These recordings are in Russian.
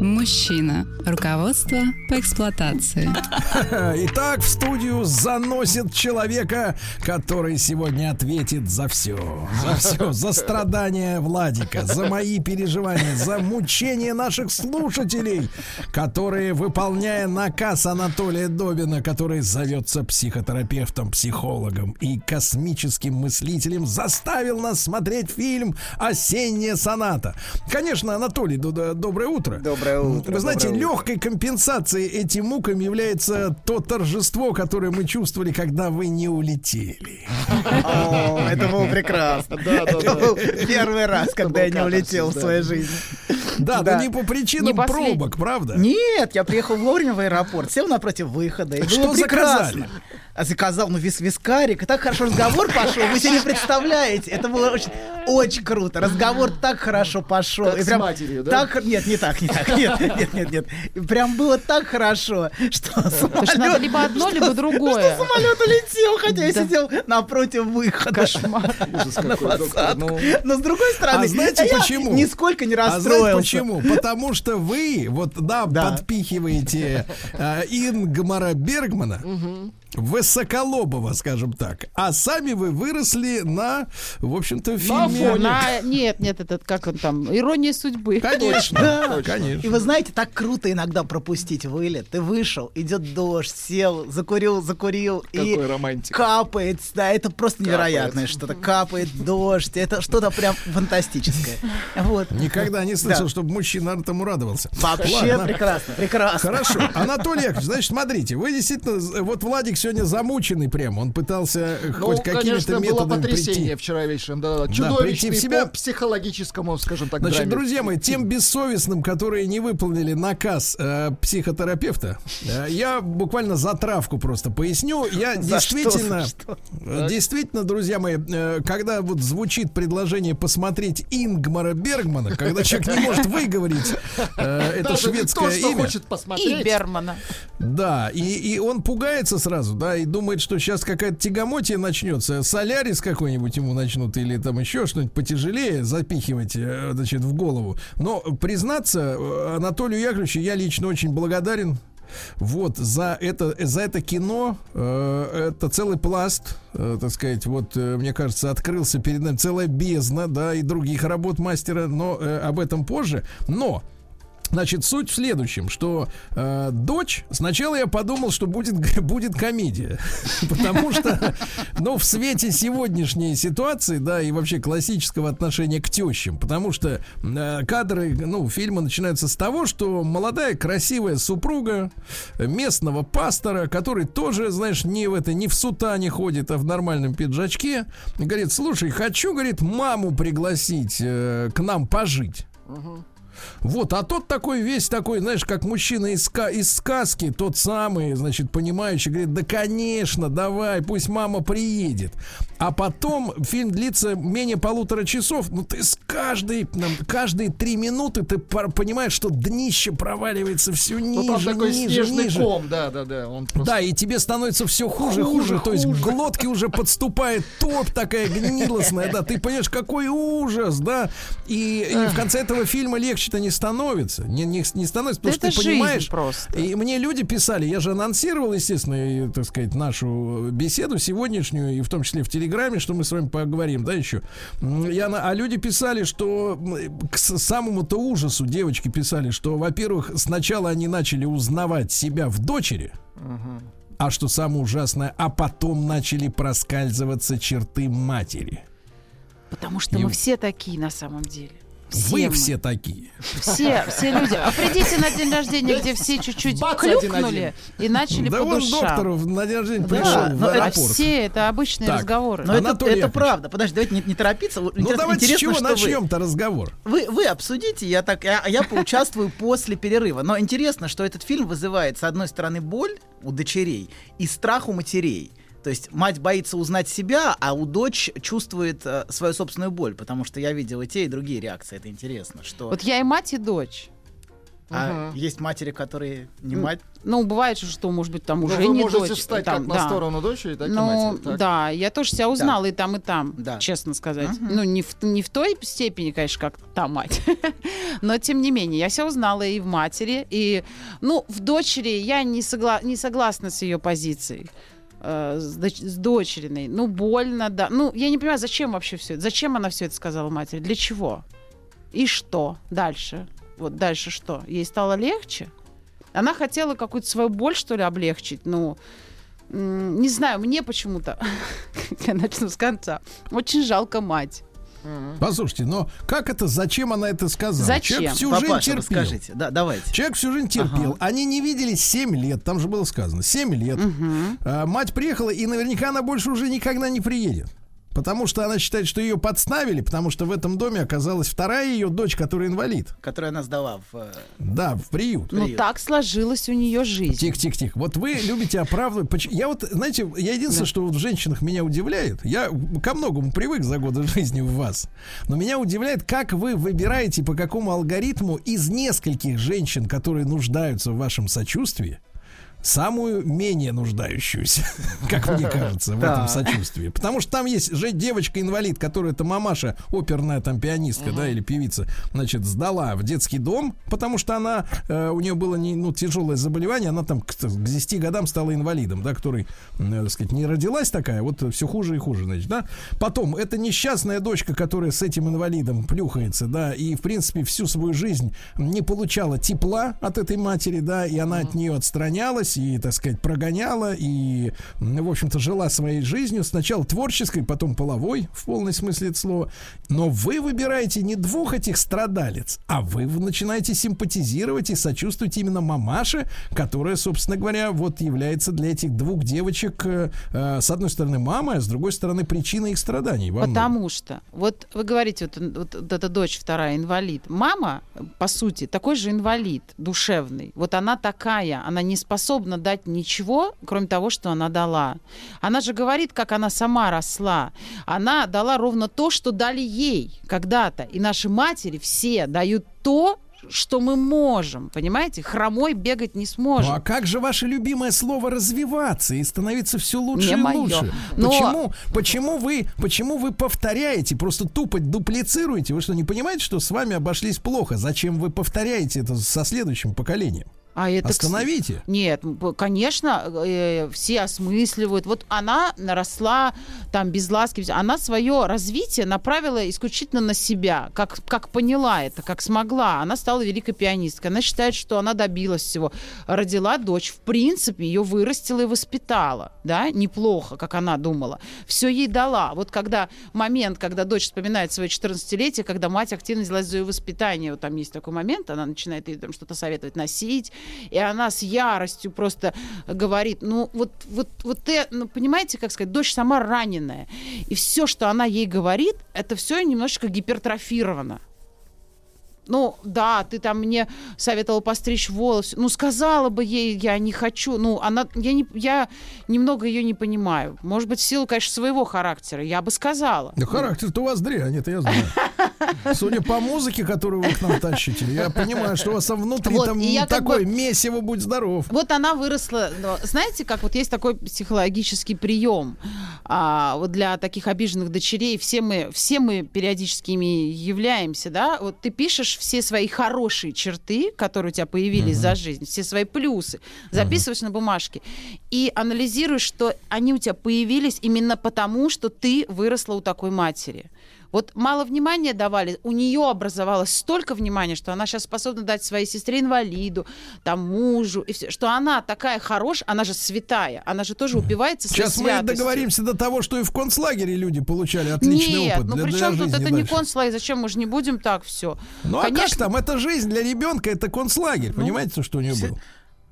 Мужчина. Руководство по эксплуатации. Итак, в студию заносит человека, который сегодня ответит за все. За все. За страдания Владика, за мои переживания, за мучения наших слушателей, которые, выполняя наказ Анатолия Добина, который зовется психотерапевтом, психологом и космическим мыслителем, заставил нас смотреть фильм «Осенняя соната». Конечно, Анатолий, доброе утро. Доброе утро. Вы знаете, утро. легкой компенсацией этим мукам является то торжество, которое мы чувствовали, когда вы не улетели. О, это было прекрасно. Да, Это да. был первый раз, когда я не улетел в своей жизни. Да, Да. но не по причинам Не пробок, правда? Нет, я приехал вовремя в аэропорт, сел напротив выхода. И Что было прекрасно. заказали? А заказал, ну, вис вискарик. И так хорошо разговор пошел, вы себе не представляете. Это было очень, очень круто. Разговор так хорошо пошел. Как с матерью, да? Так, нет, не так, не так. Нет, нет, нет, нет. И Прям было так хорошо, что То есть надо самолет... либо одно, либо другое. Что самолет улетел, хотя я сидел напротив выхода. Кошмар. на какой, доктор, ну. Но с другой стороны, А знаете я почему? нисколько не А знаете расстроился. почему? Потому что вы, вот, да, Да. подпихиваете э, Ингмара Бергмана высоколобого, скажем так, а сами вы выросли на, в общем-то, фильме... На- Нет, нет, этот, как он там, ирония судьбы. Конечно, Да. конечно. И вы знаете, так круто иногда пропустить вылет. Ты вышел, идет дождь, сел, закурил, закурил, и Какой романтик. капает. Да, это просто невероятное что-то. Капает дождь, это что-то прям фантастическое. Вот. Никогда не слышал, Да. чтобы мужчина этому радовался. Вообще Ладно. прекрасно, прекрасно. Хорошо. Анатолий Яковлевич, значит, смотрите, вы действительно, вот Владик сегодня замученный прям, он пытался Ну, хоть какими-то конечно, было методами потрясение прийти. вчера вечером. Да, да, прийти чудовищный в себя. по психологическому, скажем так, Значит, драме. друзья мои, тем бессовестным, которые не выполнили наказ э, психотерапевта, э, я буквально затравку просто поясню. Я За что, действительно, за что? э, действительно, друзья мои, э, когда вот звучит предложение посмотреть Ингмара Бергмана, когда человек не может выговорить э, это Даже шведское то, что имя. хочет посмотреть. И Бермана. Да, и, и он пугается сразу, да, и думает, что сейчас какая-то тягомотия начнется, солярис какой-нибудь ему начнут или там еще что-нибудь потяжелее запихивать, э, значит, в голову. Но признаться, э, Анатолию Яковлевичу я лично очень благодарен. Вот за это за это кино э, это целый пласт, э, так сказать, вот э, мне кажется открылся перед нами целая бездна, да, и других работ мастера, но э, об этом позже. Но Значит, суть в следующем, что э, дочь, сначала я подумал, что будет, будет комедия, потому что, ну, в свете сегодняшней ситуации, да, и вообще классического отношения к тещам, потому что э, кадры, ну, фильма начинаются с того, что молодая красивая супруга местного пастора, который тоже, знаешь, не в это, не в сутане ходит, а в нормальном пиджачке, говорит, слушай, хочу, говорит, маму пригласить э, к нам пожить. Вот, а тот такой весь такой, знаешь, как мужчина из, из сказки, тот самый, значит, понимающий, говорит, да, конечно, давай, пусть мама приедет. А потом фильм длится менее полутора часов, ну ты с каждой, там, каждые три минуты ты понимаешь, что днище проваливается все Ну, ниже, там такой ниже, ниже. ком, да, да, да. Он просто... Да, и тебе становится все хуже, хуже, то есть к глотке уже подступает топ такая гнилостная, да, ты понимаешь, какой ужас, да, и, и в конце этого фильма легче-то не становится, не, не, не становится, потому это что ты жизнь понимаешь, просто. и мне люди писали, я же анонсировал, естественно, и, так сказать, нашу беседу сегодняшнюю, и в том числе в Телеграме, что мы с вами поговорим, да, еще. Я, на- а люди писали, что к самому-то ужасу девочки писали, что, во-первых, сначала они начали узнавать себя в дочери, а что самое ужасное, а потом начали проскальзываться черты матери. Потому что И- мы все такие на самом деле. Вы мы. все такие. Все, все люди. А придите на день рождения, где все чуть-чуть клюкнули и начали да по вон душам. доктору на день рождения Да, пришел в но это А аэропорт. все это обычные Так. разговоры. Но это, это правда. Подожди, давайте не, не торопиться. Ну интерес- давайте с чего вы- начнем-то разговор? Вы, вы обсудите, я так, я, я поучаствую после перерыва. Но интересно, что этот фильм вызывает, с одной стороны, боль у дочерей и страх у матерей. То есть мать боится узнать себя, а у дочь чувствует э, свою собственную боль, потому что я видел и те, и другие реакции. Это интересно, что Вот я и мать, и дочь. а есть матери, которые не мать. Ну, бывает, же, что, может быть, там Ну, уже вы не можете дочь. встать там, как на да. сторону дочери, так и Ну, матери. Так. да, я тоже себя узнала и там, и там, Да. честно сказать. Мгм. Ну, не в, не в той степени, конечно, как та мать, но тем не менее, я себя узнала и в матери, и, ну, в дочери я не, согла- не согласна с ее позицией. Э, С, доч- с дочериной. Ну, больно, да. Ну, я не понимаю, зачем вообще все это? Зачем она все это сказала матери? Для чего? И что дальше? Вот дальше что? Ей стало легче? Она хотела какую-то свою боль, что ли, облегчить. Ну, не знаю, мне почему-то, я начну с конца, очень жалко мать. Послушайте, но как это, зачем она это сказала? Зачем? Человек всю Папаша, жизнь терпел. расскажите. Да, давайте. Человек всю жизнь терпел. Они не виделись 7 лет. Там же было сказано. 7 лет. А, мать приехала, и наверняка она больше уже никогда не приедет. Потому что она считает, что ее подставили, потому что в этом доме оказалась вторая ее дочь, которая инвалид. Которую она сдала в... э, Да, в приют. Ну, так сложилась у нее жизнь. Тихо, тихо, тихо. Вот вы любите оправдывать. Я вот, знаете, я единственное, что вот в женщинах меня удивляет. Я ко многому привык за годы жизни в вас. Но меня удивляет, как вы выбираете, по какому алгоритму из нескольких женщин, которые нуждаются в вашем сочувствии, самую менее нуждающуюся, как мне кажется, в этом сочувствии. Потому что там есть же девочка-инвалид, которая это мамаша, оперная там пианистка, да, или певица, значит, сдала в детский дом, потому что она, э, у нее было не, ну, тяжелое заболевание, она там к, к 10 годам стала инвалидом, да, который, э, так сказать, не родилась такая, вот все хуже и хуже, значит, да. Потом, это несчастная дочка, которая с этим инвалидом плюхается, да, и, в принципе, всю свою жизнь не получала тепла от этой матери, да, и она от нее отстранялась и, так сказать, прогоняла, и, в общем-то, жила своей жизнью, сначала творческой, потом половой, в полной смысле этого слова. Но вы выбираете не двух этих страдалец, а вы начинаете симпатизировать и сочувствовать именно мамаше, которая, собственно говоря, вот является для этих двух девочек, э, э, с одной стороны, мама, а с другой стороны, причиной их страданий. Потому что, вот вы говорите, вот, вот, вот эта дочь вторая инвалид. Мама, по сути, такой же инвалид душевный. Вот она такая, она не способна дать ничего, кроме того, что она дала. Она же говорит, как она сама росла. Она дала ровно то, что дали ей когда-то. И наши матери все дают то, что мы можем, понимаете? Хромой бегать не сможем. Ну а как же ваше любимое слово развиваться и становиться все лучше Не и лучше? Но- Почему, почему, вы, почему вы повторяете, просто тупо дуплицируете? Вы что, не понимаете, что с вами обошлись плохо? Зачем вы повторяете это со следующим поколением? А это, Остановите. Нет, м, п- конечно, э, все осмысливают. Вот она росла там без ласки. Она свое развитие направила исключительно на себя. Как, как поняла это, как смогла. Она стала великой пианисткой. Она считает, что она добилась всего. Родила дочь. В принципе, ее вырастила и воспитала. Да, неплохо, как она думала. Все ей дала. Вот когда момент, когда дочь вспоминает свое 14-летие, когда мать активно взялась за ее воспитание. Вот там есть такой момент, она начинает ей там что-то советовать носить, и она с яростью просто говорит, ну вот, вот, вот ты, ну, понимаете, как сказать, дочь сама раненая, и все, что она ей говорит, это все немножечко гипертрофировано. Ну, да, ты там мне советовала постричь волосы. Ну, сказала бы ей, я не хочу. Ну, она, я, не, я немного ее не понимаю. Может быть, в силу, конечно, своего характера. Я бы сказала. Да характер-то у вас дрянь, это я знаю. Судя по музыке, которую вы к нам тащите, я понимаю, что у вас там внутри Вот, там такое бы- месиво, будь здоров. Вот она выросла. Знаете, как вот есть такой психологический прием а, вот для таких обиженных дочерей. Все мы, все мы периодически ими являемся, да. Вот ты пишешь все свои хорошие черты, которые у тебя появились за жизнь, все свои плюсы, записываешь на бумажке и анализируешь, что они у тебя появились именно потому, что ты выросла у такой матери. Вот мало внимания давали, у нее образовалось столько внимания, что она сейчас способна дать своей сестре инвалиду, там мужу, и все, что она такая хорошая, она же святая, она же тоже упивается своей Сейчас мы договоримся до того, что и в концлагере люди получали отличный Нет, опыт ну для, при чем тут это не дальше. концлагерь, зачем мы же не будем так все? Ну а как там? Это жизнь для ребенка, это концлагерь. Понимаете, что у нее все- был?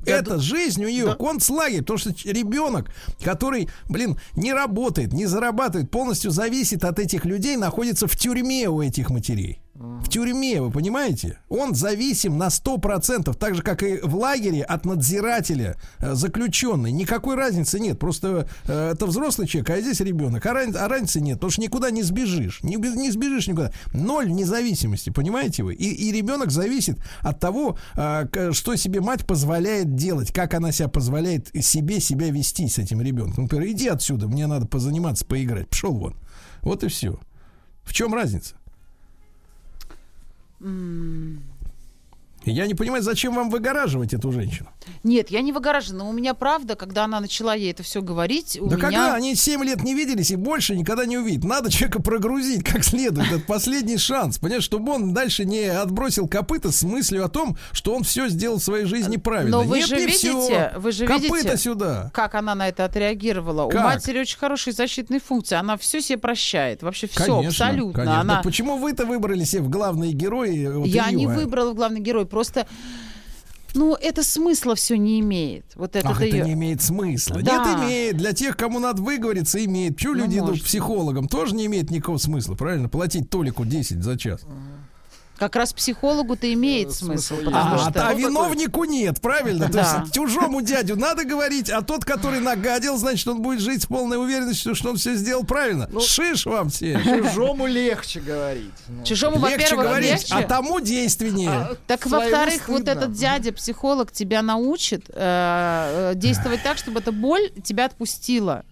Я Это жизнь у нее, Да. концлагерь, потому что ребенок, который, блин, не работает, не зарабатывает, полностью зависит от этих людей, находится в тюрьме у этих матерей. В тюрьме, вы понимаете? Он зависим на 100%, так же, как и в лагере от надзирателя э, заключенный. Никакой разницы нет. Просто э, это взрослый человек, а здесь ребенок. А, а разницы нет, потому что никуда не сбежишь. Не, бе- не сбежишь никуда. Ноль независимости, понимаете вы? И, и ребенок зависит от того, э, что себе мать позволяет делать, как она себя позволяет себе себя вести с этим ребенком. Например, иди отсюда, мне надо позаниматься, поиграть. Пошел вон. Вот и все. В чем разница? 嗯。Я не понимаю, зачем вам выгораживать эту женщину? Нет, я не выгоражена. У меня правда, когда она начала ей это все говорить, у да меня... когда они 7 лет не виделись и больше никогда не увидят. Надо человека прогрузить как следует. Это последний шанс. Понимаешь, чтобы он дальше не отбросил копыта с мыслью о том, что он все сделал в своей жизни правильно. Но вы Нет, же не видите, всё. вы же Копыта видите, сюда. как она на это отреагировала. Как? У матери очень хорошие защитные функции. Она все себе прощает. Вообще все, Конечно, абсолютно. конечно. Она... Почему вы-то выбрали себе в главные герои? вот Я её, не а? выбрала главный герой, просто... Ну, это смысла все не имеет. Вот это, Ах, это её- не имеет смысла. Да. Нет, имеет. Для тех, кому надо выговориться, имеет. Почему Ну, люди идут может. к психологам? Тоже не имеет никакого смысла, правильно? Платить Толику 10 за час. Как раз психологу-то имеет смысл, потому А, что... а виновнику нет, правильно? То Да. есть чужому дядю надо говорить, а тот, который нагадил, значит, он будет жить с полной уверенностью, что он все сделал правильно. Шиш вам все. Чужому легче говорить. Ну, Чужому, Легче во-первых, говорить, легче. а тому действеннее. Так, Своему во-вторых, вот этот дядя-психолог тебя научит э, э, действовать так, чтобы эта боль тебя отпустила.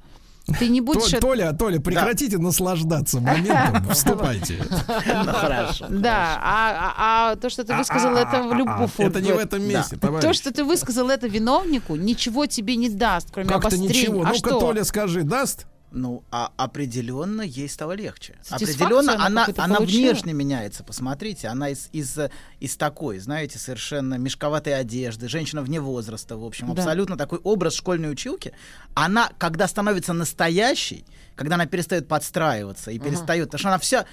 Ты не будешь... То- Толя, Толя, прекратите наслаждаться моментом. Вступайте. Ну, хорошо. Да, а, а- а то, что ты высказал, это в любовь. Это не в этом месте, То, товарищ. что ты высказал это виновнику, ничего тебе не даст, кроме Как-то обострения. ничего. А Ну-ка? Толя, скажи, даст? Ну, а определенно ей стало легче. Определенно она она, получила? внешне меняется. Посмотрите, она из, из, из такой, знаете, совершенно мешковатой одежды, женщина вне возраста, в общем, Да. абсолютно такой образ школьной училки. Она, когда становится настоящей, когда она перестает подстраиваться и перестает, потому что она вся,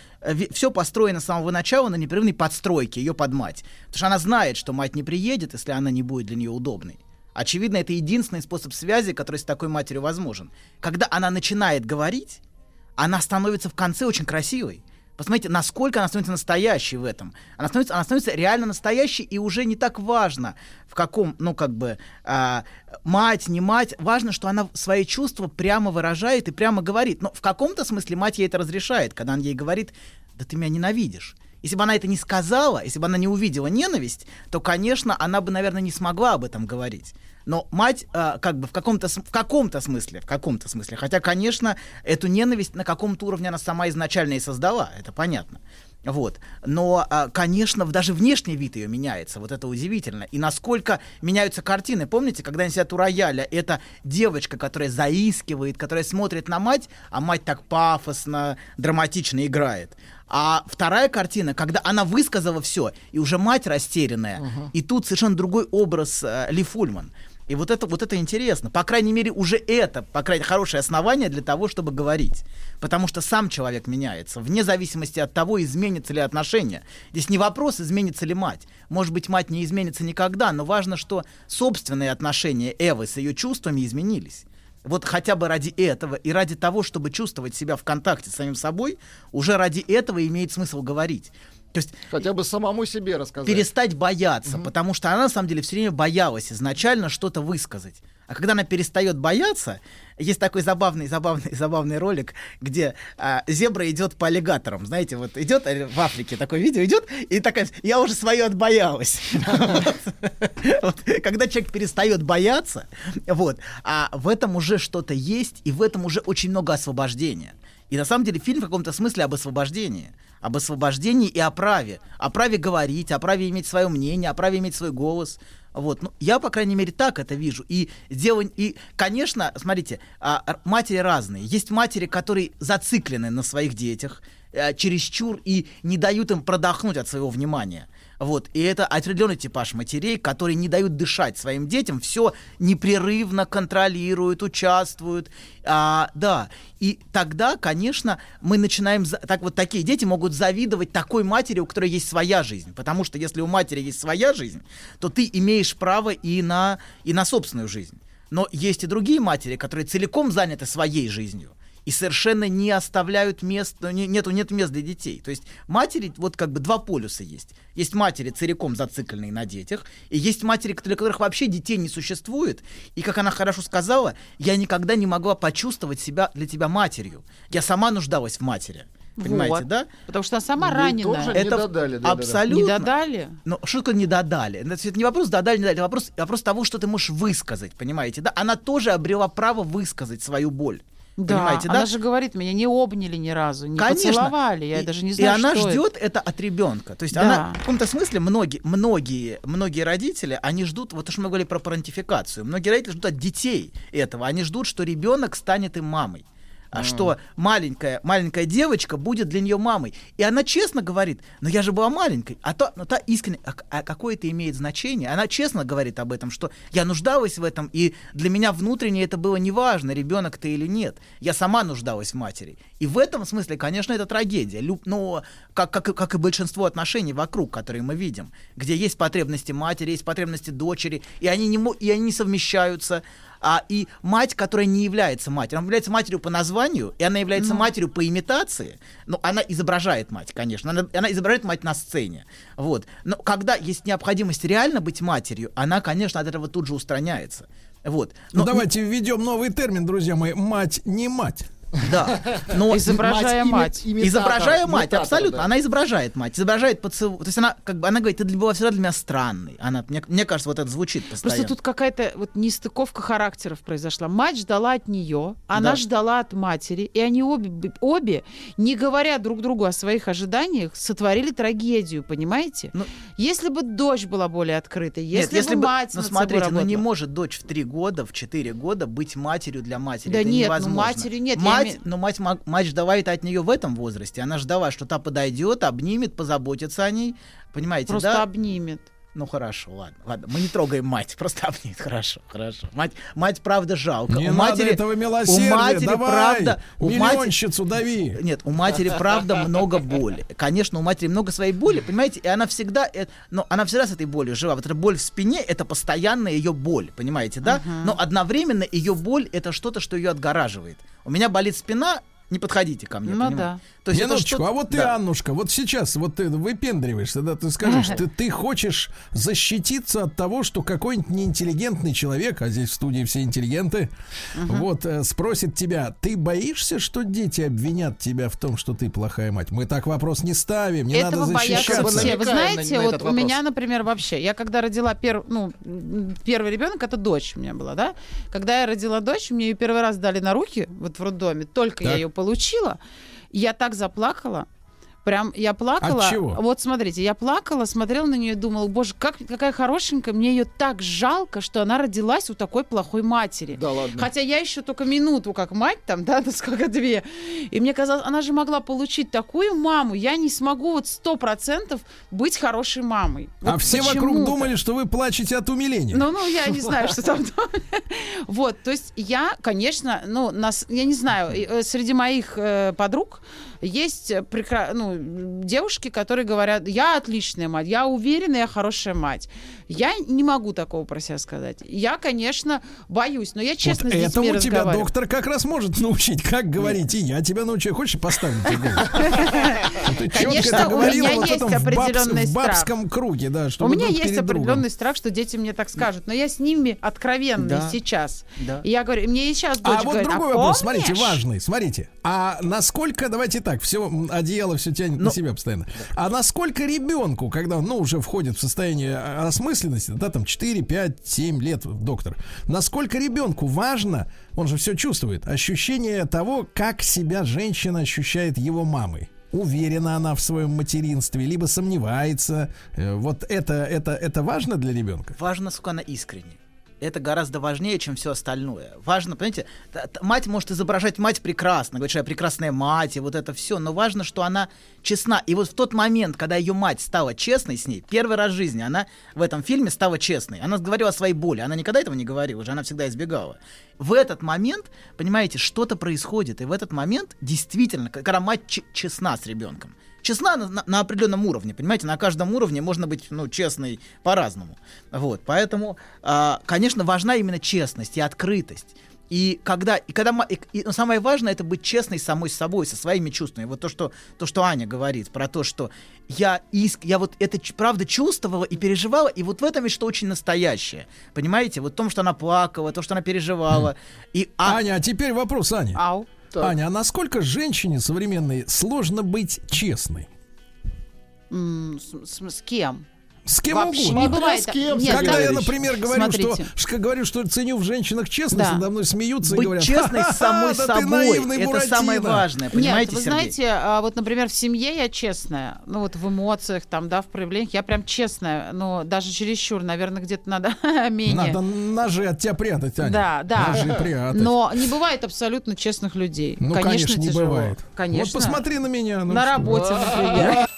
все построено с самого начала на непрерывной подстройке ее под мать. Потому что она знает, что мать не приедет, если она не будет для нее удобной. Очевидно, это единственный способ связи, который с такой матерью возможен. Когда она начинает говорить, она становится в конце очень красивой. Посмотрите, насколько она становится настоящей в этом. Она становится, она становится реально настоящей, и уже не так важно, в каком, ну, как бы, а, мать, не мать. Важно, что она свои чувства прямо выражает и прямо говорит. Но в каком-то смысле мать ей это разрешает, когда она ей говорит, да ты меня ненавидишь. Если бы она это не сказала, если бы она не увидела ненависть, то, конечно, она бы, наверное, не смогла об этом говорить. Но мать, э, как бы в каком-то в каком-то смысле, в каком-то смысле, хотя, конечно, эту ненависть на каком-то уровне она сама изначально и создала, это понятно. Вот. Но, а, конечно, даже внешний вид ее меняется. Вот это удивительно. И насколько меняются картины. Помните, когда они сидят у рояля, это девочка, которая заискивает, которая смотрит на мать, а мать так пафосно, драматично играет. А вторая картина, когда она высказала все, и уже мать растерянная, и тут совершенно другой образ э, Ли Фульман. И вот это, вот это интересно. По крайней мере, уже это, по крайней мере, хорошее основание для того, чтобы говорить. Потому что сам человек меняется, вне зависимости от того, изменятся ли отношения. Здесь не вопрос, изменится ли мать. Может быть, мать не изменится никогда, но важно, что собственные отношения Эвы с ее чувствами изменились. Вот хотя бы ради этого и ради того, чтобы чувствовать себя в контакте с самим собой, уже ради этого имеет смысл говорить. То есть Хотя бы самому себе рассказать. перестать бояться, потому что она на самом деле все время боялась изначально что-то высказать. А когда она перестает бояться, есть такой забавный, забавный, забавный ролик, где а, зебра идет по аллигаторам. Знаете, вот идет э, в Африке такое видео идет и такая, я уже свое отбоялась. Когда человек перестает бояться, вот, а в этом уже что-то есть, и в этом уже очень много освобождения. И на самом деле фильм в каком-то смысле об освобождении. Об освобождении и о праве. О праве говорить, о праве иметь свое мнение, о праве иметь свой голос. Вот. Ну, я, по крайней мере, так это вижу. И, сделан... и конечно, смотрите, а, матери разные. Есть матери, которые зациклены на своих детях. э, чересчур и не дают им продохнуть от своего внимания. Вот, и это определенный типаж матерей, которые не дают дышать своим детям, все непрерывно контролируют, участвуют. А, да, и тогда, конечно, мы начинаем, так вот такие дети могут завидовать такой матери, у которой есть своя жизнь. Потому что если у матери есть своя жизнь, то ты имеешь право и на, и на собственную жизнь. Но есть и другие матери, которые целиком заняты своей жизнью и совершенно не оставляют мест, ну, не- нету, нет мест для детей. То есть матери, вот как бы два полюса есть. Есть матери целиком зацикленные на детях, и есть матери, для которых вообще детей не существует. И, как она хорошо сказала, я никогда не могла почувствовать себя для тебя матерью. Я сама нуждалась в матери. Понимаете, Вот. да? Потому что она сама Ей раненая. тоже не додали, да-да-да. абсолютно. Не додали? Но что такое не додали? Это это не вопрос додали, не додали, это вопрос, вопрос того, что ты можешь высказать, понимаете, да? Она тоже обрела право высказать свою боль. Да, понимаете, она да? же говорит, меня не обняли ни разу, не Конечно. поцеловали, я и, даже не и знаю, она что ждет это. от ребенка. То есть Да. она в каком-то смысле многие, многие, многие родители, они ждут, вот то, что мы говорили про парентификацию, многие родители ждут от детей этого. Они ждут, что ребенок станет им мамой. А что маленькая, маленькая девочка будет для нее мамой. И она честно говорит, но я же была маленькой. А, то, но та искренне, а, а какое это имеет значение? Она честно говорит об этом, что я нуждалась в этом, и для меня внутренне это было неважно, ребенок ты или нет. Я сама нуждалась в матери. И в этом смысле, конечно, это трагедия. Люб- но как, как, и- как и большинство отношений вокруг, которые мы видим, где есть потребности матери, есть потребности дочери, и они не, и они не совмещаются. А, и мать, которая не является матерью, она является матерью по названию, и она является матерью по имитации, но она изображает мать, конечно, она, она изображает мать на сцене, вот. Но когда есть необходимость реально быть матерью, она, конечно, от этого тут же устраняется, вот. Ну, Но- давайте введем новый термин, друзья мои. Мать не мать. Да, но Изображая ими- мать. имитатор, изображая мать, имитатор, абсолютно. да. Она изображает мать, изображает поцелуй. То есть она как бы она говорит, ты для- была всегда для меня странной. Она, мне, мне кажется, вот это звучит постоянно. Просто тут какая-то вот нестыковка характеров произошла. Мать ждала от нее, она Да. ждала от матери, и они обе, обе, не говоря друг другу о своих ожиданиях, сотворили трагедию, понимаете? Ну- если бы дочь была более открытой, Нет, если, бы мать ну над собой смотрите, ну не работала. может дочь в три года, в четыре года быть матерью для матери. Да это нет, ну, невозможно. матери нет, я Мать, име- но мать, мог- мать ждала это от нее в этом возрасте. Она ждала, что та подойдет, обнимет, позаботится о ней. Понимаете, Просто да? обнимет. Ну хорошо, ладно, ладно. Мы не трогаем мать, просто обнимет. Хорошо, хорошо. Мать, мать правда жалко. Не у надо матери, этого милосердия. у матери Давай, правда, у матери, миллионщицу дави. нет, у матери правда много боли. Конечно, у матери много своей боли, понимаете, и она всегда, э, но она всегда с этой болью жива. Вот эта боль в спине это постоянная ее боль, понимаете, да? Но одновременно ее боль это что-то, что ее отгораживает. У меня болит спина, не подходите ко мне, Ну понимаете? да. То есть Минуточку, а вот ты, да. Аннушка, вот сейчас вот ты выпендриваешься, да, ты скажешь, ты, ты хочешь защититься от того, что какой-нибудь неинтеллигентный человек, а здесь в студии все интеллигенты, вот э, спросит тебя, ты боишься, что дети обвинят тебя в том, что ты плохая мать? Мы так вопрос не ставим, не Этого надо боятся защищаться. все. Вы на- знаете, на вот этот у вопрос. меня, например, вообще, я когда родила пер, ну, первый ребенок, это дочь у меня была, да? Когда я родила дочь, мне ее первый раз дали на руки, вот в роддоме, только я Так. ее получила, я так заплакала. Прям я плакала. От чего? Вот смотрите, я плакала, смотрела на нее и думала, боже, как, какая хорошенькая, мне ее так жалко, что она родилась у такой плохой матери. Да ладно. Хотя я еще только минуту как мать, там, да, сколько две. И мне казалось, она же могла получить такую маму. Я не смогу вот сто процентов быть хорошей мамой. А Вот все вокруг думали, что вы плачете от умиления. Ну, ну, я не знаю, что там. Вот, то есть я, конечно, ну, нас, я не знаю, э, среди моих э, подруг есть э, прекра- ну, девушки, которые говорят, я отличная мать, я уверена, я хорошая мать. Я не могу такого про себя сказать. Я, конечно, боюсь, но я честно вот с детьми этому тебя доктор как раз может научить, как говорить. И я тебя научу. Хочешь поставить Конечно, это у меня есть определенный в страх. бабском круге, да, У меня есть определенный страх, что дети мне так скажут, но я с ними откровенна сейчас. Я говорю, мне и сейчас дочь А вот другой «А вопрос, смотрите, помнишь?» важный, смотрите. А насколько, давайте так, все одеяло все тянет на Ну, себя постоянно. А насколько ребенку, когда он, ну, уже входит в состояние а, осмысленности, да, там 4, 5, 7 лет, доктор, насколько ребенку важно, он же все чувствует, ощущение того, как себя женщина ощущает его мамой? Уверена она в своем материнстве, либо сомневается. Э, Вот это, это, это важно для ребенка? Важно, насколько она искренне. Это гораздо важнее, чем все остальное. Важно, понимаете, мать может изображать мать прекрасно, говорит, что я прекрасная мать, и вот это все, но важно, что она честна. И вот в тот момент, когда ее мать стала честной с ней, первый раз в жизни она в этом фильме стала честной. Она говорила о своей боли, она никогда этого не говорила, уже она всегда избегала. В этот момент, понимаете, что-то происходит, и в этот момент действительно, когда мать честна с ребенком, честна на, на- на определенном уровне, понимаете, на каждом уровне можно быть, ну, честной по-разному. Вот, поэтому, а, конечно, важна именно честность и открытость. И когда, и когда и- и, но самое важное это быть честной с самой собой, со своими чувствами. Вот то, что, то, что Аня говорит про то, что я иск, я вот это правда чувствовала и переживала, и вот в этом есть что очень настоящее. Понимаете? Вот в том, что она плакала, то, что она переживала. И, а, Аня, а теперь вопрос, Аня. Ау. Так. Аня, а насколько женщине современной сложно быть честной? С, с- с кем? С кем Вообще угодно. не бывает. с кем, Нет, Когда да, я, например, говорю, что, Смотрите. ш- говорю, что ценю в женщинах честность, Да. надо мной смеются и быть говорят, честной с самой «Ха-ха, да собой. Это Буратино». самое важное, понимаете, Нет, вы Сергей? знаете, а, вот, например, в семье я честная, ну вот в эмоциях, там, да, в проявлениях, я прям честная, но даже чересчур, наверное, где-то надо менее. Надо ножи от тебя прятать, Аня. Да, да. Ножи прятать. Но не бывает абсолютно честных людей. ну, конечно, не тяжело. бывает. Конечно. Вот посмотри на меня. ну На что. работе, например.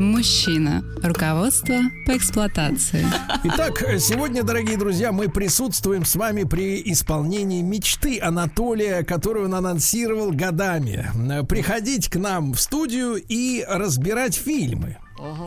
Мужчина. Руководство по эксплуатации. Итак, сегодня, дорогие друзья, мы присутствуем с вами при исполнении мечты Анатолия, которую он анонсировал годами. Приходить к нам в студию и разбирать фильмы.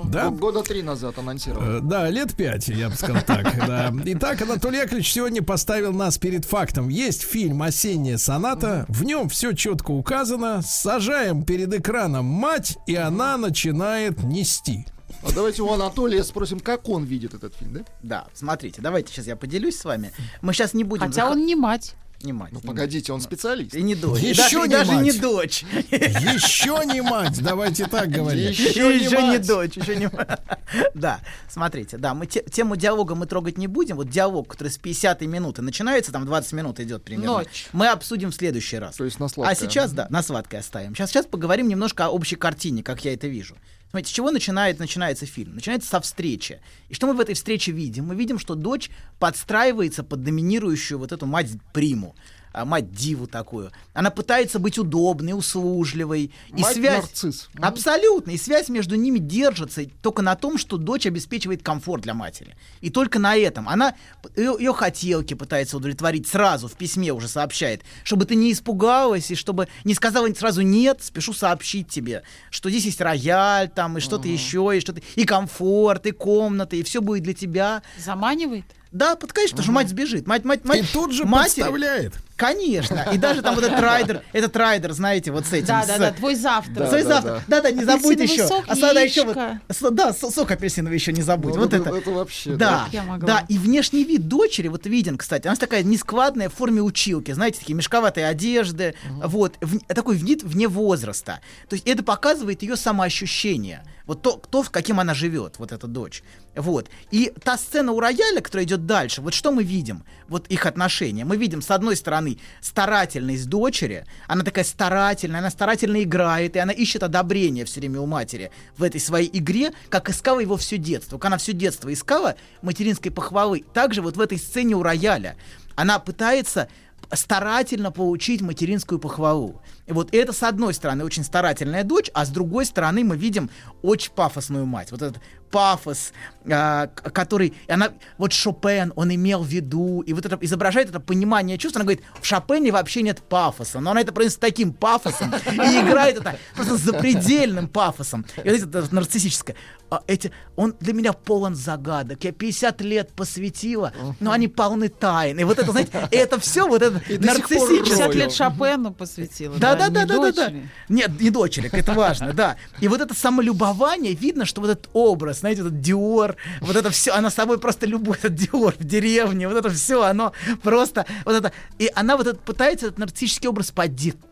Да? Года три назад анонсировал. Э, Да, лет пять, я бы сказал так. Да. Итак, Анатолий Яковлевич сегодня поставил нас перед фактом. Есть фильм «Осенняя соната», в нем все четко указано. Сажаем перед экраном мать, и она начинает нести. А давайте у Анатолия спросим, как он видит этот фильм, да? Да, смотрите, давайте сейчас я поделюсь с вами. Мы сейчас не будем... Хотя зах- он не мать. Не мать. Ну не погодите, он специалист. мать. И не дочь. И Еще даже, и не даже мать. не дочь. Еще не мать, давайте так говорить. Еще не Еще не мать. дочь, еще не Да, смотрите, да, мы те- тему диалога мы трогать не будем. Вот диалог, который с 50 минуты начинается, там 20 минут идет примерно. Ночь. Мы обсудим в следующий раз. То есть на А сладкое. сейчас, да, на сладкое оставим. Сейчас, сейчас поговорим немножко о общей картине, как я это вижу. Смотрите, с чего начинает, начинается фильм? Начинается со встречи. И что мы в этой встрече видим? Мы видим, что дочь подстраивается под доминирующую вот эту мать Приму. А, мать диву такую. Она пытается быть удобной, услужливой. И Мать связь... нарцисс. Абсолютно. И связь между ними держится только на том, что дочь обеспечивает комфорт для матери. И только на этом. Она ее, ее хотелки пытается удовлетворить сразу, в письме уже сообщает, чтобы ты не испугалась и чтобы не сказала сразу нет, спешу сообщить тебе, что здесь есть рояль, там, и что-то еще, и что-то, и комфорт, и комната, и все будет для тебя. Заманивает? Да, под конечно, потому что мать сбежит. Мать, мать, мать, И тут же матери- подставляет. Конечно. И даже там вот этот райдер, этот райдер, знаете, вот с этим. Да, с- да, да, твой завтрак. Да, завтрак. Да, да, не забудь еще. А сада еще вот. Да, сок апельсиновый еще не забудь. Ну, Вот это- это. вообще, Да, да. И внешний вид дочери, вот виден, кстати, она такая нескладная в форме училки, знаете, такие мешковатые одежды, вот, такой вид вне возраста. То есть это показывает ее самоощущение. Вот то, то, в каким она живет, вот эта дочь. Вот. И та сцена у рояля, которая идет дальше, вот что мы видим? Вот их отношения. Мы видим, с одной стороны, старательность дочери. Она такая старательная, она старательно играет, и она ищет одобрение все время у матери в этой своей игре, как искала его все детство. Как она все детство искала материнской похвалы. Также вот в этой сцене у рояля. Она пытается старательно получить материнскую похвалу. И вот это, с одной стороны, очень старательная дочь, а с другой стороны мы видим очень пафосную мать. Вот этот пафос, а, который... и Она, вот Шопен, он имел в виду, и вот это изображает это понимание чувств. Она говорит, в Шопене вообще нет пафоса, но она это произносит таким пафосом и играет это просто запредельным пафосом. И вот это нарциссическое. А эти, он для меня полон загадок. Я 50 лет посвятила, но они полны тайн. И вот это, знаете, и это все вот это 50 нарциссическое. рою. лет Шопену посвятила. Да, да, да, да, да. Нет, не дочери, это важно, да. И вот это самолюбование, видно, что вот этот образ, знаете, этот Диор, вот это все, она с собой просто любой этот Диор в деревне, вот это все, оно просто, вот это, и она вот это пытается этот нарциссический образ поддерживать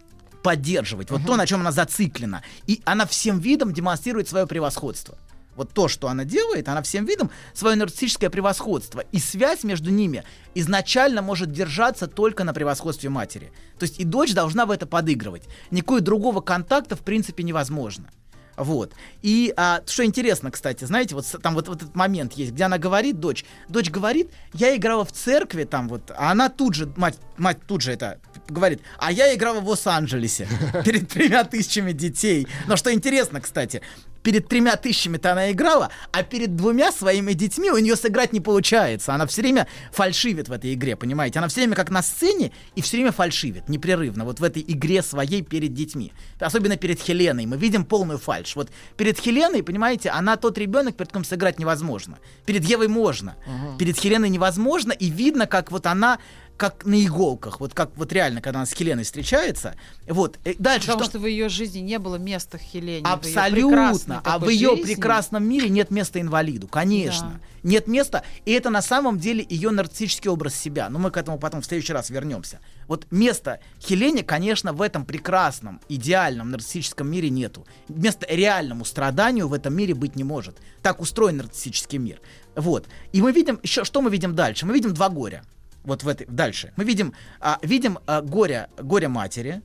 поддерживать, вот то, на чем она зациклена. И она всем видом демонстрирует свое превосходство. Вот то, что она делает, она всем видом свое нарциссическое превосходство. И связь между ними изначально может держаться только на превосходстве матери. То есть и дочь должна в это подыгрывать. Никакого другого контакта в принципе невозможно. Вот. И а, что интересно, кстати, знаете, вот там вот, вот этот момент есть, где она говорит, дочь, дочь говорит, я играла в церкви там вот, а она тут же, мать, мать тут же это говорит, а я играла в Лос-Анджелесе перед тремя тысячами детей. Но что интересно, кстати, перед тремя тысячами-то она играла, а перед двумя своими детьми у нее сыграть не получается. Она все время фальшивит в этой игре, понимаете? Она все время как на сцене и все время фальшивит, непрерывно, вот в этой игре своей перед детьми. Особенно перед Хеленой. Мы видим полную фальш. Вот перед Хеленой, понимаете, она тот ребенок, перед которым сыграть невозможно. Перед Евой можно. Перед Хеленой невозможно, и видно, как вот она как на иголках, вот как вот реально, когда она с Хеленой встречается. Вот. И дальше Потому что... что в ее жизни не было места Хелене. в Абсолютно. прекрасной А в ее жизни. прекрасном мире нет места инвалиду. Конечно. Нет места. И это на самом деле ее нарциссический образ себя. Но мы к этому потом в следующий раз вернемся. Вот места Хелене, конечно, в этом прекрасном, идеальном нарциссическом мире нету. Места реальному страданию в этом мире быть не может. Так устроен нарциссический мир. Вот. И мы видим, еще, что мы видим дальше? Мы видим два горя. Вот в этой, дальше. Мы видим, а, видим а, горе, горе матери,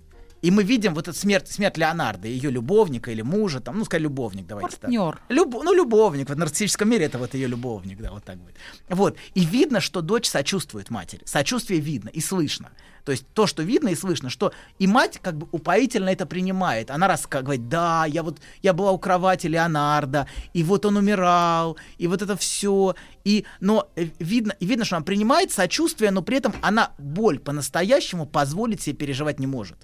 и мы видим вот эту смерть, смерть Леонардо, ее любовника или мужа, там, ну, скажем, любовник, давайте так. Партнер. Люб- ну, любовник. В нарциссическом мире это вот ее любовник, да, вот так будет. Вот. И видно, что дочь сочувствует матери. Сочувствие видно и слышно. То есть то, что видно и слышно, что и мать как бы упоительно это принимает. Она рассказывает, да, я вот, я была у кровати Леонардо, и вот он умирал, и вот это все. И, но э, видно, видно, что она принимает сочувствие, но при этом она боль по-настоящему позволить себе переживать не может.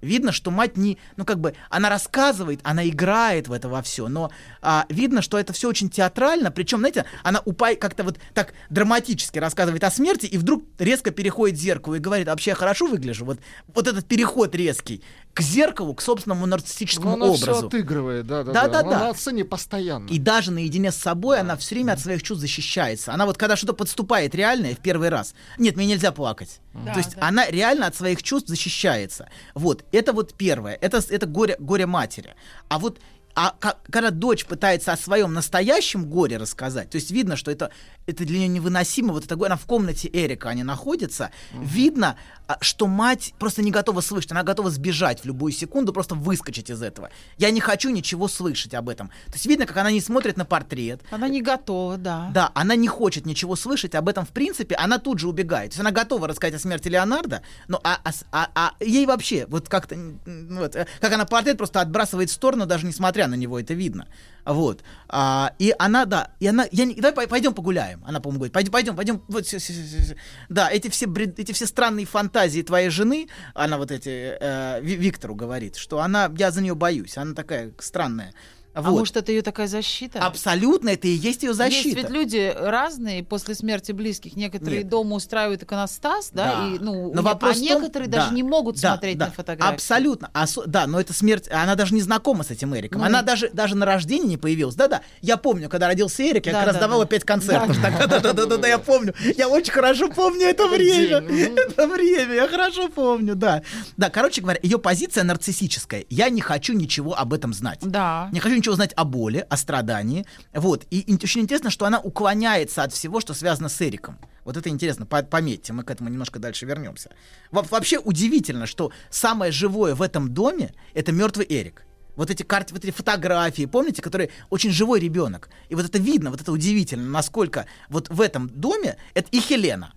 Видно, что мать не, ну как бы, она рассказывает, она играет в это во все, но а, видно, что это все очень театрально, причем, знаете, она упай как-то вот так драматически рассказывает о смерти и вдруг резко переходит к зеркалу и говорит, «А вообще я хорошо выгляжу, вот, вот этот переход резкий к зеркалу, к собственному нарциссическому Ну, она все образу. отыгрывает, да, да, Да-да-да. Она на сцене постоянно. И даже наедине с собой она все время от своих чувств защищается. Она вот когда что-то подступает реальное в первый раз, нет, мне нельзя плакать. Да, То есть да. она реально от своих чувств защищается. Вот, это вот первое. Это, это горе, горе матери. А вот а когда дочь пытается о своем настоящем горе рассказать, то есть видно, что это, это для нее невыносимо, вот это она в комнате Эрика, они находятся, видно, а, что мать просто не готова слышать, она готова сбежать в любую секунду, просто выскочить из этого. Я не хочу ничего слышать об этом. То есть видно, как она не смотрит на портрет, Она не готова, да. да, она не хочет ничего слышать об этом в принципе, она тут же убегает. То есть она готова рассказать о смерти Леонардо, но а, а а- а ей вообще вот как-то, вот, э, как она портрет просто отбрасывает в сторону, даже несмотря на него, это видно. Вот. А, и она, да, и она, я давай пой- пойдем погуляем. Она, по-моему, говорит, пойдем, пойдем, пойдем. Вот, всё, всё, всё. Да, эти все, бред- эти все странные фантазии твоей жены, она вот эти, э, Ви- Виктору говорит, что она, я за нее боюсь, она такая странная. А Вот. может, это ее такая защита? Абсолютно, это и есть ее защита. Есть ведь люди разные после смерти близких. Некоторые Нет. дома устраивают иконостас, да, Да. и, ну, Но вопрос а том- некоторые да, даже не могут да, смотреть да, на фотографии. Абсолютно. Осо- да, но это смерть. Она даже не знакома с этим Эриком. Ну. Она даже, даже на рождении не появилась. Да-да. Я помню, когда родился Эрик, я Да, как раз да, давала да. пять концертов. Да-да-да, я помню. Я очень хорошо помню это время. Это время. Я хорошо помню, да. Да, короче говоря, ее позиция нарциссическая. Я не хочу ничего об этом знать. Да. Не хочу ничего знать о боли, о страдании. Вот. И очень интересно, что она уклоняется от всего, что связано с Эриком. Вот это интересно, по- пометьте, мы к этому немножко дальше вернемся. Во- вообще удивительно, что самое живое в этом доме это мертвый Эрик. Вот эти карты, вот эти фотографии, помните, которые очень живой ребенок. И вот это видно, вот это удивительно, насколько вот в этом доме это и Хелена.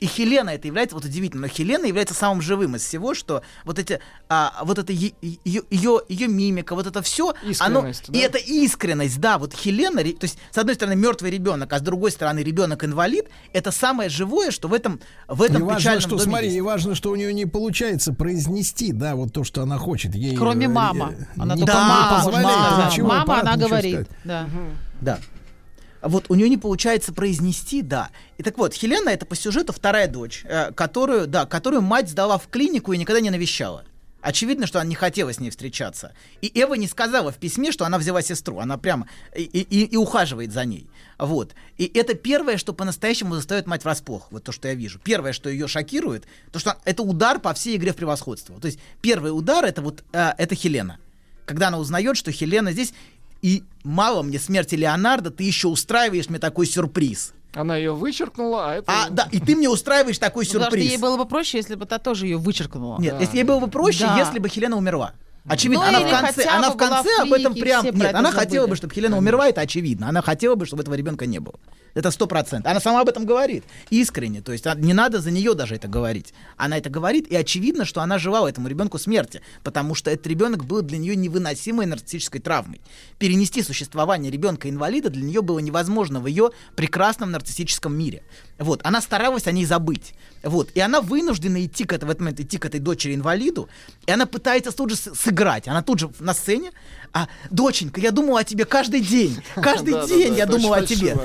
И Хелена это является, вот удивительно, но Хелена является самым живым из всего, что вот эти, а, вот это ее, ее, ее мимика, вот это все, оно, Искренность, и да? это искренность, да, вот Хелена, то есть с одной стороны мертвый ребенок, а с другой стороны ребенок инвалид, это самое живое, что в этом в этом И важно, что, доме смотри, есть. и важно, что у нее не получается произнести, да, вот то, что она хочет. Ей, Кроме э, мама. э, Она не только Да, мама позволяет Мама, аппарат она говорит. сказать. Да. Да. Вот у нее не получается произнести, да. И так вот, Хелена это по сюжету вторая дочь, э, которую, да, которую мать сдала в клинику и никогда не навещала. Очевидно, что она не хотела с ней встречаться. И Эва не сказала в письме, что она взяла сестру. Она прямо и, и- и ухаживает за ней. Вот. И это первое, что по-настоящему заставит мать врасплох. Вот то, что я вижу. Первое, что ее шокирует, то, что это удар по всей игре в превосходство. То есть первый удар это вот э, это Хелена. Когда она узнает, что Хелена здесь И мало мне смерти Леонардо, ты еще устраиваешь мне такой сюрприз. Она ее вычеркнула, а это... А, да, и ты мне устраиваешь такой Ну, Потому что ей сюрприз. было бы проще, если бы та тоже ее вычеркнула. Нет, если ей было бы проще, Да. если бы Хелена умерла. Очевидно, Ну, она в конце, она в конце об этом прям. Нет, это она хотела бы, чтобы Хелена умерла, это очевидно. Она хотела бы, чтобы этого ребенка не было. Это сто процентов. Она сама об этом говорит. Искренне. То есть а, не надо за нее даже это говорить. Она это говорит, и очевидно, что она желала этому ребенку смерти, потому что этот ребенок был для нее невыносимой нарциссической травмой. Перенести существование ребенка-инвалида для нее было невозможно в ее прекрасном нарциссическом мире. Вот. Она старалась о ней забыть. Вот. И она вынуждена идти к этому, в этот момент идти к этой дочери-инвалиду, и она пытается тут же с- сыграть. Она тут же на сцене. А, доченька, я думала о тебе каждый день. Каждый день я думала о тебе.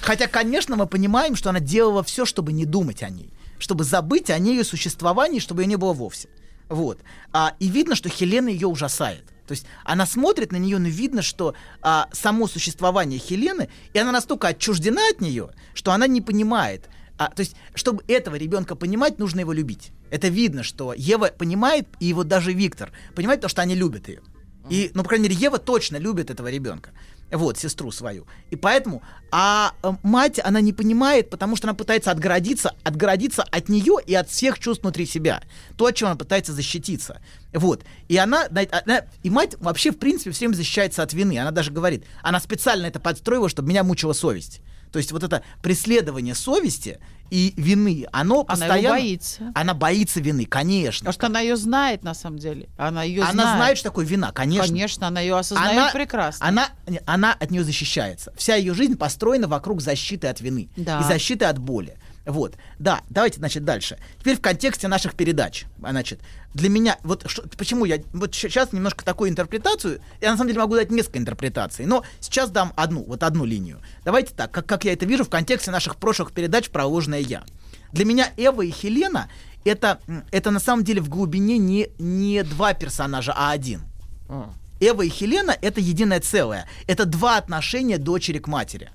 Хотя, конечно, мы понимаем, что она делала все, чтобы не думать о ней. Чтобы забыть о ней существовании, чтобы ее не было вовсе. Вот. А, и видно, что Хелена ее ужасает. То есть она смотрит на нее, но видно, что а, само существование Хелены, и она настолько отчуждена от нее, что она не понимает. А, то есть, чтобы этого ребенка понимать, нужно его любить. Это видно, что Ева понимает, и вот даже Виктор понимает, то, что они любят ее. И, ну, по крайней мере, Ева точно любит этого ребенка. Вот, сестру свою. И поэтому, а э, мать, она не понимает, потому что она пытается отгородиться, отгородиться от нее и от всех чувств внутри себя. То, от чего она пытается защититься. Вот. И она, на- она- и мать вообще, в принципе, все время защищается от вины. Она даже говорит, она специально это подстроила, чтобы меня мучила совесть. То есть вот это преследование совести и вины, оно Она постоянно... боится. Она боится вины, конечно. Потому что она ее знает, на самом деле. Она ее Она знает. знает, что такое вина, конечно. Конечно, она ее осознает она, прекрасно. Она, она от нее защищается. Вся ее жизнь построена вокруг защиты от вины Да. и защиты от боли. Вот, да, давайте, значит, дальше. Теперь в контексте наших передач, значит, для меня, вот что- почему я, вот сейчас немножко такую интерпретацию, я на самом деле могу дать несколько интерпретаций, но сейчас дам одну, вот одну линию. Давайте так, как, как я это вижу в контексте наших прошлых передач про ложное я. Для меня Эва и Хелена это, это на самом деле в глубине не, не два персонажа, а один. А. Эва и Хелена это единое целое. Это два отношения дочери к матери.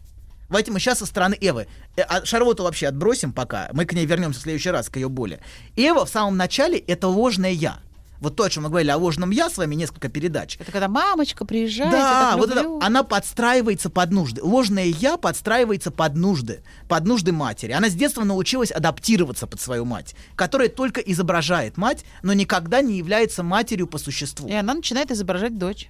Давайте мы сейчас со стороны Эвы. Э, а Шарлотту вообще отбросим пока. Мы к ней вернемся в следующий раз, к ее боли. Эва в самом начале это ложное я. Вот то, о чем мы говорили о ложном я с вами несколько передач. Это когда мамочка приезжает, Да, вот это, люблю. она подстраивается под нужды. Ложное я подстраивается под нужды, под нужды матери. Она с детства научилась адаптироваться под свою мать, которая только изображает мать, но никогда не является матерью по существу. И она начинает изображать дочь.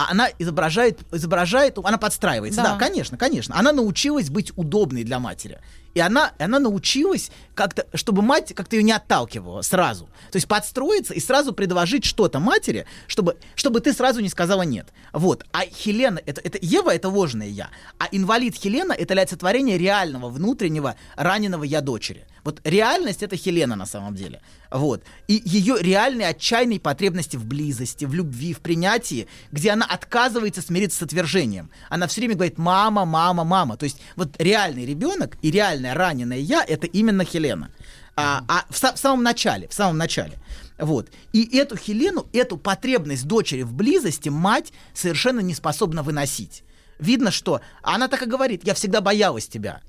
А она изображает, изображает, она подстраивается. Да. Да. конечно, конечно. Она научилась быть удобной для матери. И она, она научилась как-то, чтобы мать как-то ее не отталкивала сразу. То есть подстроиться и сразу предложить что-то матери, чтобы, чтобы ты сразу не сказала нет. Вот. А Хелена, это, это Ева это ложное я. А инвалид Хелена это олицетворение реального внутреннего раненого я дочери. Вот реальность это Хелена на самом деле. Вот. И ее реальные отчаянные потребности в близости, в любви, в принятии, где она отказывается смириться с отвержением. Она все время говорит мама, мама, мама. То есть вот реальный ребенок и реальное раненое я это именно Хелена. А, а в, в самом начале, в самом начале. Вот. И эту Хелену, эту потребность дочери в близости мать совершенно не способна выносить. Видно, что она так и говорит, я всегда боялась тебя.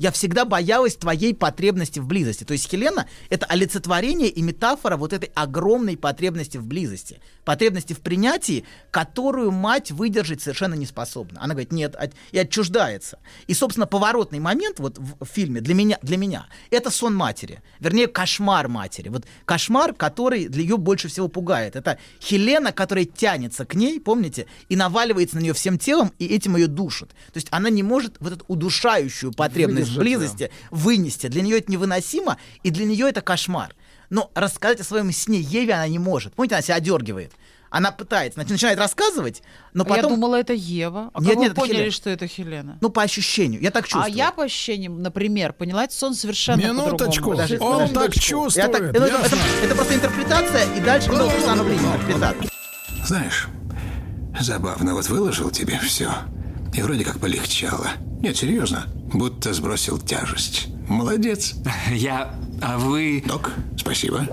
Я всегда боялась твоей потребности в близости. То есть Хелена — это олицетворение и метафора вот этой огромной потребности в близости. Потребности в принятии, которую мать выдержать совершенно не способна. Она говорит, нет, от- и отчуждается. И, собственно, поворотный момент вот в, фильме для меня, для меня — это сон матери. Вернее, кошмар матери. Вот кошмар, который для ее больше всего пугает. Это Хелена, которая тянется к ней, помните, и наваливается на нее всем телом, и этим ее душит. То есть она не может вот эту удушающую потребность в Выдержать, близости вынести. Для нее это невыносимо, и для нее это кошмар. Но рассказать о своем сне Еве она не может. Помните, она себя одергивает. Она пытается, значит, начинает рассказывать, но А потом... Я думала, это Ева. А Нет, как вы нет, это поняли, Хелена. что это Хелена? Ну, по ощущению. Я так чувствую. а я по ощущениям, например, поняла этот сон совершенно Минуточку. Подожди, Он подожди. так Я чувствует. так- ну, это, это- это просто интерпретация, и дальше много установления интерпретации. Знаешь, забавно, вот выложил тебе все, и вроде как полегчало. Нет, серьезно, будто сбросил тяжесть. Молодец. Я... А вы... Док, спасибо.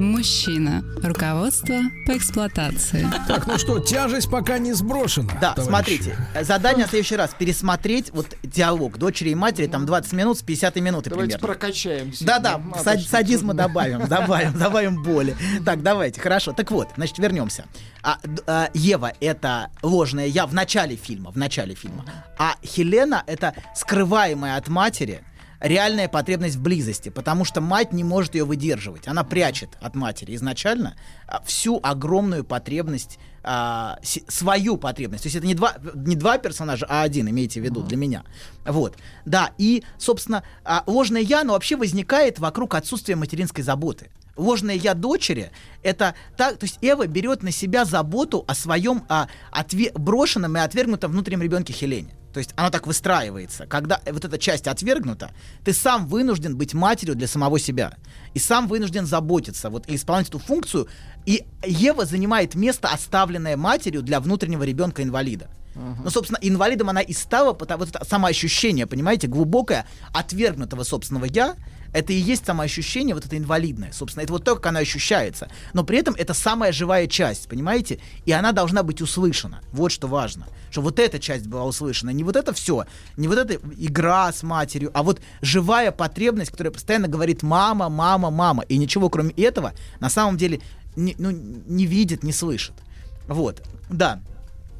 Мужчина. Руководство по эксплуатации. Так, ну что, тяжесть пока не сброшена. Да, товарищи. смотрите, задание на следующий раз пересмотреть вот диалог дочери и матери, там 20 минут с 50 минуты Давайте примерно. прокачаем. действительно. Да-да, сад- садизма добавим, добавим, добавим боли. Так, давайте, хорошо. Так вот, значит, вернемся. А, а, Ева — это ложная я в начале фильма, в начале фильма. А Хелена — это скрываемая от матери реальная потребность в близости, потому что мать не может ее выдерживать. Она прячет от матери изначально а, всю огромную потребность, а, си- свою потребность. То есть это не два, не два персонажа, а один, имейте в виду, для меня. Вот. Да, и, собственно, а, ложное я, оно вообще возникает вокруг отсутствия материнской заботы. Ложное я дочери это так, то есть Эва берет на себя заботу о своем а, отве- брошенном и отвергнутом внутреннем ребенке Хелене. То есть оно так выстраивается. Когда вот эта часть отвергнута, ты сам вынужден быть матерью для самого себя. И сам вынужден заботиться, вот, и исполнять эту функцию. И Ева занимает место, оставленное матерью для внутреннего ребенка-инвалида. Ну, собственно, инвалидом она и стала, потому вот это самоощущение, понимаете, глубокое, отвергнутого собственного я, это и есть самоощущение, вот это инвалидное, собственно, это вот то, как она ощущается. Но при этом это самая живая часть, понимаете? И она должна быть услышана. Вот что важно. Что вот эта часть была услышана. Не вот это все, не вот эта игра с матерью, а вот живая потребность, которая постоянно говорит мама, мама, мама. И ничего кроме этого на самом деле не, ну, не видит, не слышит. Вот, да.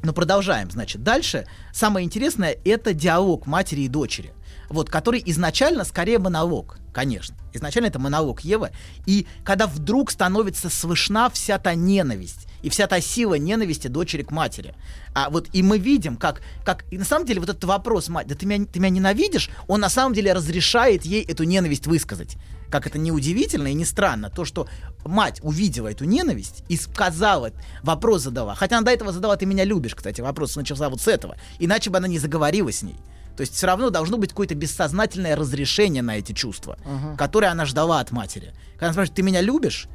Но продолжаем, значит. Дальше самое интересное это диалог матери и дочери. Вот, который изначально скорее монолог, конечно. Изначально это монолог Евы. И когда вдруг становится слышна вся та ненависть и вся та сила ненависти дочери к матери. А вот и мы видим, как, как и на самом деле вот этот вопрос, мать, да ты меня, ты меня ненавидишь, он на самом деле разрешает ей эту ненависть высказать. Как это не удивительно и не странно, то, что мать увидела эту ненависть и сказала, вопрос задала. Хотя она до этого задала, ты меня любишь, кстати, вопрос начался вот с этого. Иначе бы она не заговорила с ней. То есть все равно должно быть какое-то бессознательное разрешение на эти чувства, которое она ждала от матери. Когда она спрашивает, ты меня любишь?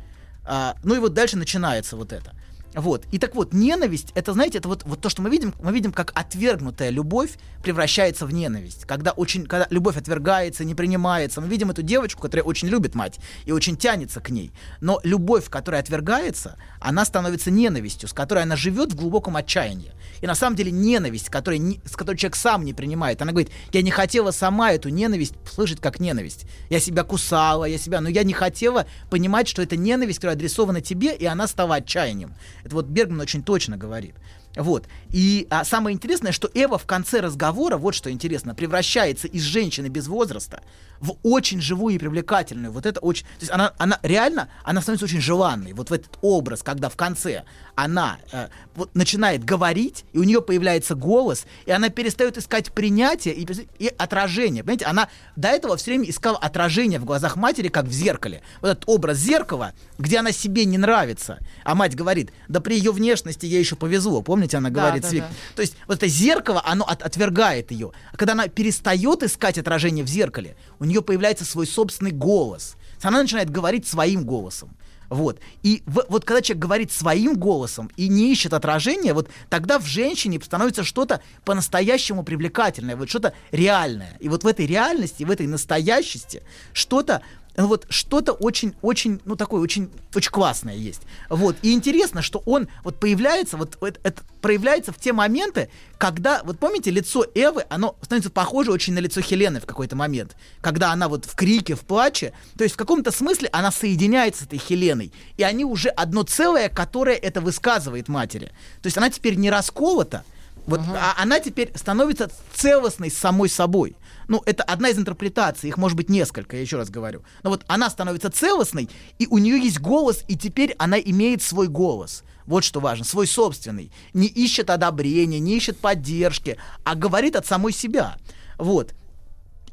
А, ну и вот дальше начинается вот это. Вот. И так вот, ненависть, это, знаете, это вот, вот то, что мы видим, мы видим, как отвергнутая любовь превращается в ненависть. Когда, очень, когда любовь отвергается, не принимается. Мы видим эту девочку, которая очень любит мать и очень тянется к ней. Но любовь, которая отвергается, она становится ненавистью, с которой она живет в глубоком отчаянии. И на самом деле ненависть, которая с которой человек сам не принимает, она говорит, я не хотела сама эту ненависть слышать как ненависть. Я себя кусала, я себя, но я не хотела понимать, что это ненависть, которая адресована тебе, и она стала отчаянием. Это вот Бергман очень точно говорит. Вот. И а, самое интересное, что Эва в конце разговора, вот что интересно, превращается из женщины без возраста в очень живую и привлекательную. Вот это очень... То есть она, она реально, она становится очень желанной. Вот в этот образ, когда в конце она э, вот начинает говорить, и у нее появляется голос, и она перестает искать принятие и, и отражение. Понимаете, она до этого все время искала отражение в глазах матери, как в зеркале. Вот этот образ зеркала, где она себе не нравится. А мать говорит, да при ее внешности ей еще повезло. Помните, она Да, говорит, да, Свик? да. То есть вот это зеркало, оно от- отвергает ее. А когда она перестает искать отражение в зеркале, у нее появляется свой собственный голос. Она начинает говорить своим голосом. Вот. И в- вот когда человек говорит своим голосом и не ищет отражения, вот тогда в женщине становится что-то по-настоящему привлекательное, вот что-то реальное. И вот в этой реальности, в этой настоящести что-то вот что-то очень-очень, ну такое очень, очень классное есть. Вот. И интересно, что он вот появляется, вот это, это проявляется в те моменты, когда, вот помните, лицо Эвы, оно становится похоже очень на лицо Хелены в какой-то момент. Когда она вот в крике, в плаче, то есть в каком-то смысле она соединяется с этой Хеленой. И они уже одно целое, которое это высказывает матери. То есть она теперь не расколота, вот, а она теперь становится целостной самой собой. Ну, это одна из интерпретаций, их может быть несколько, я еще раз говорю. Но вот она становится целостной, и у нее есть голос, и теперь она имеет свой голос. Вот что важно, свой собственный. Не ищет одобрения, не ищет поддержки, а говорит от самой себя. Вот.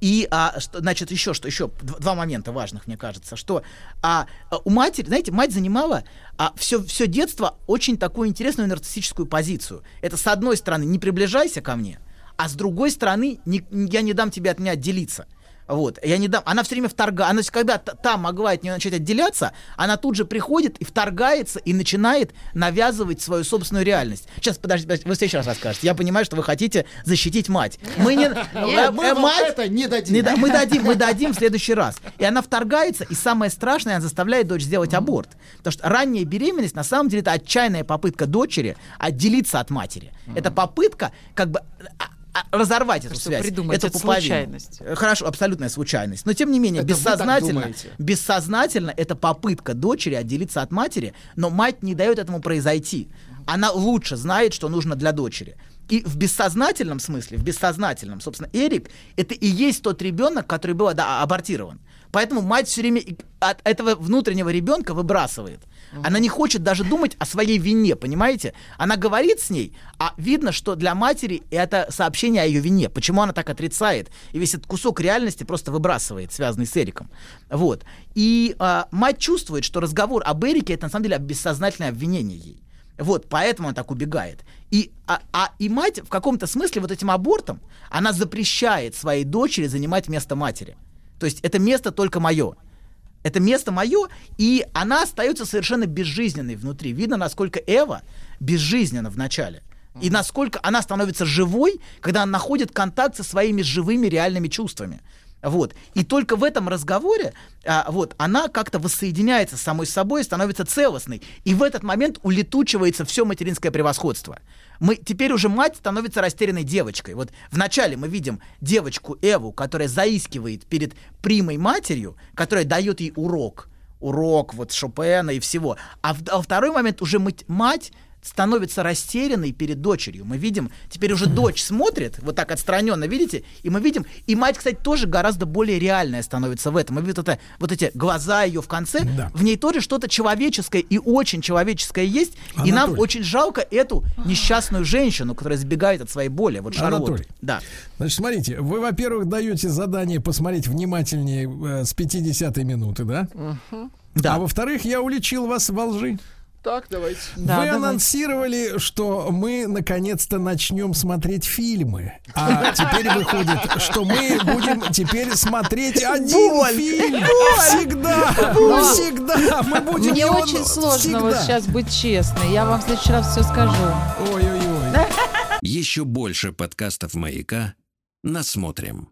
И, а, что, значит, еще что, еще дв- два момента важных, мне кажется, что а, а, у матери, знаете, мать занимала а, все, все детство очень такую интересную нарциссическую позицию. Это, с одной стороны, не приближайся ко мне, а с другой стороны, не- я не дам тебе от меня отделиться. Вот, я не дам. Она все время вторгается. Она, когда та могла от нее начать отделяться, она тут же приходит и вторгается и начинает навязывать свою собственную реальность. Сейчас, подождите, подождите, вы в следующий раз расскажете. Я понимаю, что вы хотите защитить мать. Мы не... э, мы мать- это не дадим. мы дадим, мы дадим в следующий раз. И она вторгается, и самое страшное, она заставляет дочь сделать аборт. Потому что ранняя беременность, на самом деле, это отчаянная попытка дочери отделиться от матери. Это попытка, как бы, а- разорвать эту Что связь. придумать, это пуповину. случайность. Хорошо, абсолютная случайность. Но тем не менее, Это бессознательно, бессознательно это попытка дочери отделиться от матери, но мать не дает этому произойти. Она лучше знает, что нужно для дочери. И в бессознательном смысле, в бессознательном, собственно, Эрик это и есть тот ребенок, который был да, абортирован. Поэтому мать все время от этого внутреннего ребенка выбрасывает. Она не хочет даже думать о своей вине, понимаете? Она говорит с ней, а видно, что для матери это сообщение о ее вине. Почему она так отрицает? И весь этот кусок реальности просто выбрасывает, связанный с Эриком. Вот. И а, мать чувствует, что разговор об Эрике это на самом деле бессознательное обвинение ей. Вот, поэтому она так убегает. И, а, а- и мать в каком-то смысле вот этим абортом, она запрещает своей дочери занимать место матери. То есть это место только мое. Это место мое, и она остается совершенно безжизненной внутри. Видно, насколько Эва безжизненна в начале. И насколько она становится живой, когда она находит контакт со своими живыми реальными чувствами. Вот. И только в этом разговоре а, вот, она как-то воссоединяется с самой собой становится целостной. И в этот момент улетучивается все материнское превосходство. Мы, теперь уже мать становится растерянной девочкой. Вот вначале мы видим девочку Эву, которая заискивает перед примой матерью, которая дает ей урок. Урок вот Шопена и всего. А, в, а второй момент уже мать, мать становится растерянной перед дочерью. Мы видим, теперь уже дочь смотрит, вот так отстраненно, видите? И мы видим, и мать, кстати, тоже гораздо более реальная становится в этом. Мы видим вот, это, вот эти глаза ее в конце, Да. в ней тоже что-то человеческое и очень человеческое есть. И нам Анатолий. очень жалко эту несчастную женщину, которая сбегает от своей боли. Вот. Анатолий. Да. Значит, смотрите, вы, во-первых, даете задание посмотреть внимательнее э, с 50-й минуты, да? Да. А во-вторых, я уличил вас во лжи. Так, давайте. Да, Вы давай. анонсировали, что мы наконец-то начнем смотреть фильмы. А теперь выходит, что мы будем теперь смотреть один фильм. Всегда! Всегда! Мы будем Мне его очень сложно вот сейчас быть честной. Я вам в следующий раз все скажу. Ой-ой-ой. Еще больше подкастов «Маяка» насмотрим.